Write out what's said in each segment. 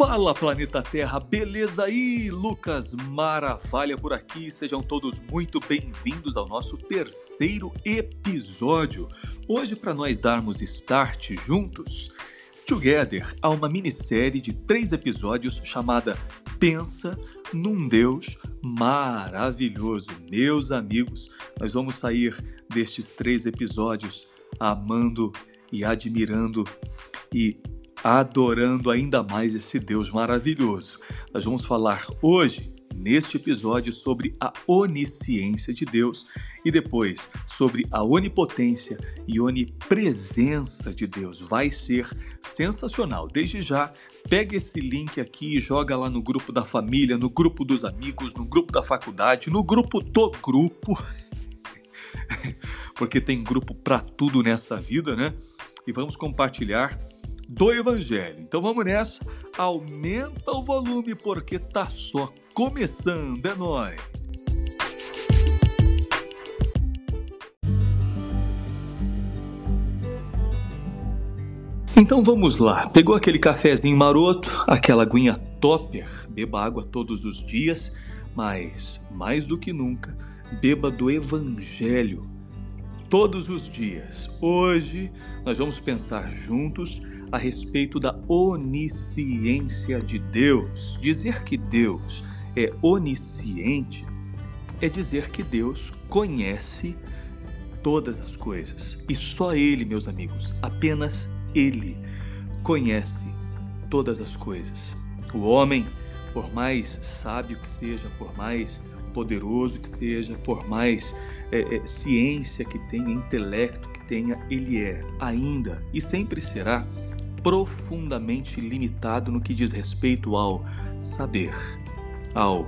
Fala planeta Terra, beleza aí? Lucas Maravilha por aqui. Sejam todos muito bem-vindos ao nosso terceiro episódio. Hoje para nós darmos start juntos, Together, a uma minissérie de três episódios chamada Pensa num Deus maravilhoso. Meus amigos, nós vamos sair destes três episódios amando e admirando e adorando ainda mais esse Deus maravilhoso. Nós vamos falar hoje, neste episódio, sobre a onisciência de Deus e depois sobre a onipotência e onipresença de Deus. Vai ser sensacional. Desde já, pega esse link aqui e joga lá no grupo da família, no grupo dos amigos, no grupo da faculdade, no grupo do grupo. Porque tem grupo para tudo nessa vida, né? E vamos compartilhar do Evangelho. Então vamos nessa, aumenta o volume porque tá só começando, é nóis! Então vamos lá, pegou aquele cafezinho maroto, aquela aguinha topper, beba água todos os dias, mas mais do que nunca, beba do Evangelho todos os dias. Hoje nós vamos pensar juntos a respeito da onisciência de Deus. Dizer que Deus é onisciente é dizer que Deus conhece todas as coisas. E só Ele, meus amigos, apenas Ele conhece todas as coisas. O homem, por mais sábio que seja, por mais poderoso que seja, por mais é, é, ciência que tenha, intelecto que tenha, ele é ainda e sempre será profundamente limitado no que diz respeito ao saber, ao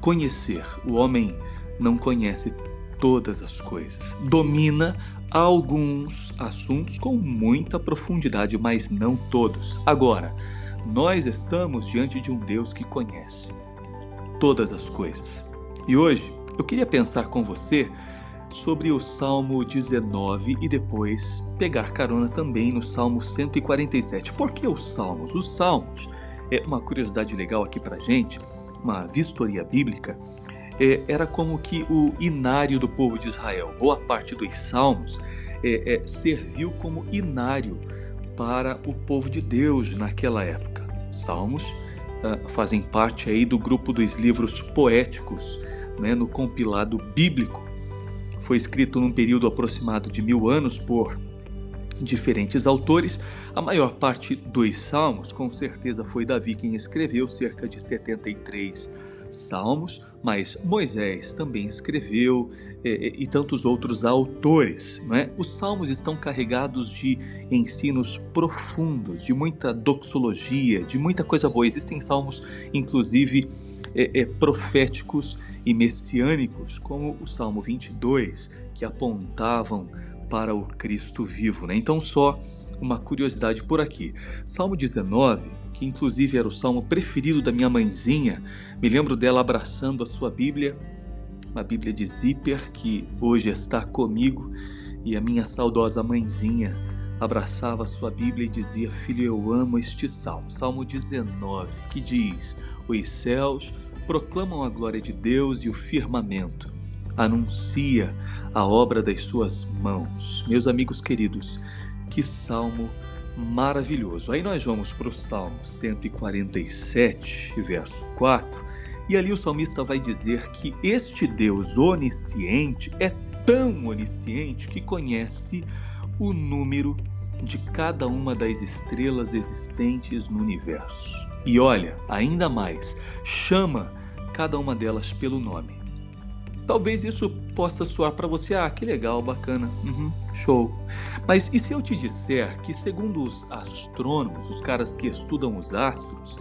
conhecer. O homem não conhece todas as coisas, domina alguns assuntos com muita profundidade, mas não todos. Agora, nós estamos diante de um Deus que conhece todas as coisas. E hoje eu queria pensar com você sobre o Salmo 19 e depois pegar carona também no Salmo 147. Por que os Salmos? Os Salmos, é uma curiosidade legal aqui pra gente, uma vistoria bíblica, é, era como que o inário do povo de Israel. Boa parte dos Salmos é, é, serviu como inário para o povo de Deus naquela época. Salmos uh, fazem parte aí do grupo dos livros poéticos, né, no compilado bíblico foi escrito num período aproximado de mil anos por diferentes autores. A maior parte dos salmos, com certeza, foi Davi quem escreveu, cerca de 73 salmos, mas Moisés também escreveu e, e tantos outros autores. Não é? Os salmos estão carregados de ensinos profundos, de muita doxologia, de muita coisa boa. Existem salmos, inclusive, é, é, proféticos e messiânicos, como o Salmo 22, que apontavam para o Cristo vivo. Né? Então, só uma curiosidade por aqui. Salmo 19, que inclusive era o salmo preferido da minha mãezinha, me lembro dela abraçando a sua Bíblia, uma Bíblia de zíper que hoje está comigo, e a minha saudosa mãezinha abraçava sua Bíblia e dizia: Filho, eu amo este salmo. Salmo 19, que diz: Os céus proclamam a glória de Deus e o firmamento anuncia a obra das suas mãos. Meus amigos queridos, que salmo maravilhoso. Aí nós vamos para o Salmo 147, verso 4, e ali o salmista vai dizer que este Deus onisciente é tão onisciente que conhece o número de cada uma das estrelas existentes no universo. E olha, ainda mais, chama cada uma delas pelo nome. Talvez isso possa soar para você, ah, que legal, bacana, uhum, show. Mas e se eu te disser que, segundo os astrônomos, os caras que estudam os astros,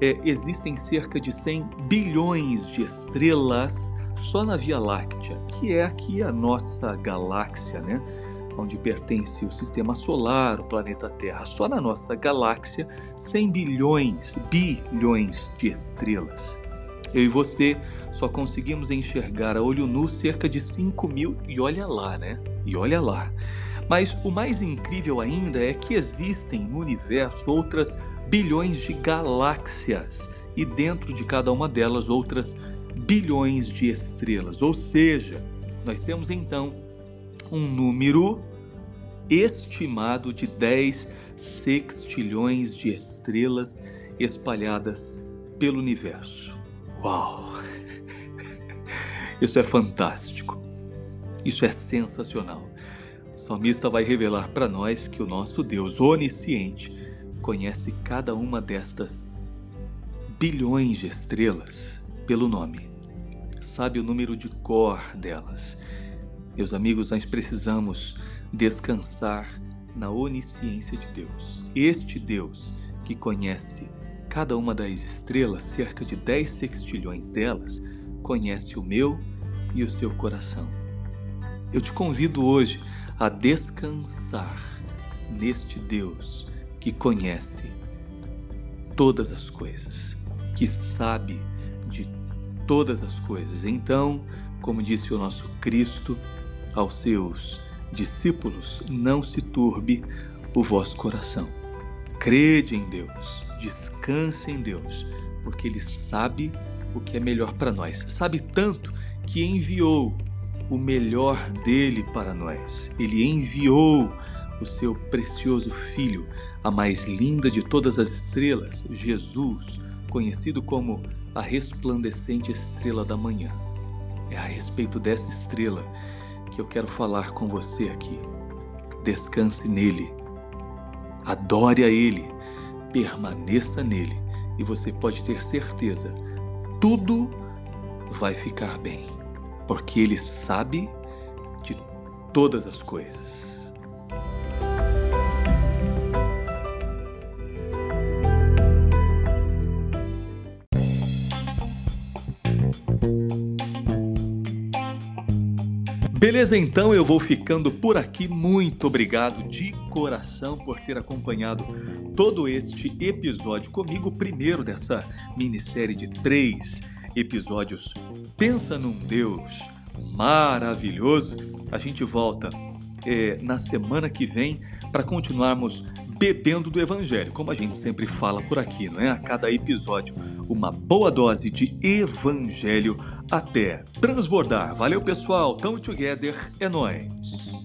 é, existem cerca de 100 bilhões de estrelas só na Via Láctea, que é aqui a nossa galáxia, né? onde pertence o sistema solar, o planeta Terra. Só na nossa galáxia, 100 bilhões, bilhões de estrelas. Eu e você só conseguimos enxergar a olho nu cerca de 5 mil, e olha lá, né? E olha lá. Mas o mais incrível ainda é que existem no universo outras bilhões de galáxias e dentro de cada uma delas outras bilhões de estrelas. Ou seja, nós temos então um número estimado de 10 sextilhões de estrelas espalhadas pelo universo. Uau! Isso é fantástico. Isso é sensacional. O salmista vai revelar para nós que o nosso Deus onisciente conhece cada uma destas bilhões de estrelas pelo nome. Sabe o número de cor delas. Meus amigos, nós precisamos descansar na onisciência de Deus. Este Deus que conhece cada uma das estrelas, cerca de 10 sextilhões delas, conhece o meu e o seu coração. Eu te convido hoje a descansar neste Deus que conhece todas as coisas, que sabe de todas as coisas. Então, como disse o nosso Cristo aos seus discípulos, não se turbe o vosso coração. Crede em Deus, descanse em Deus, porque Ele sabe o que é melhor para nós. Sabe tanto que enviou o melhor dele para nós. Ele enviou o seu precioso Filho, a mais linda de todas as estrelas, Jesus, conhecido como a resplandecente estrela da manhã. É a respeito dessa estrela que eu quero falar com você aqui. Descanse nele, adore a ele, permaneça nele e você pode ter certeza, tudo vai ficar bem porque Ele sabe de todas as coisas. Beleza, então eu vou ficando por aqui. Muito obrigado de coração por ter acompanhado todo este episódio comigo, primeiro dessa minissérie de três episódios Pensa num Deus maravilhoso. A gente volta é, na semana que vem para continuarmos bebendo do Evangelho, como a gente sempre fala por aqui, não é? A cada episódio, uma boa dose de Evangelho até transbordar. Valeu, pessoal. Tamo together. É nóis.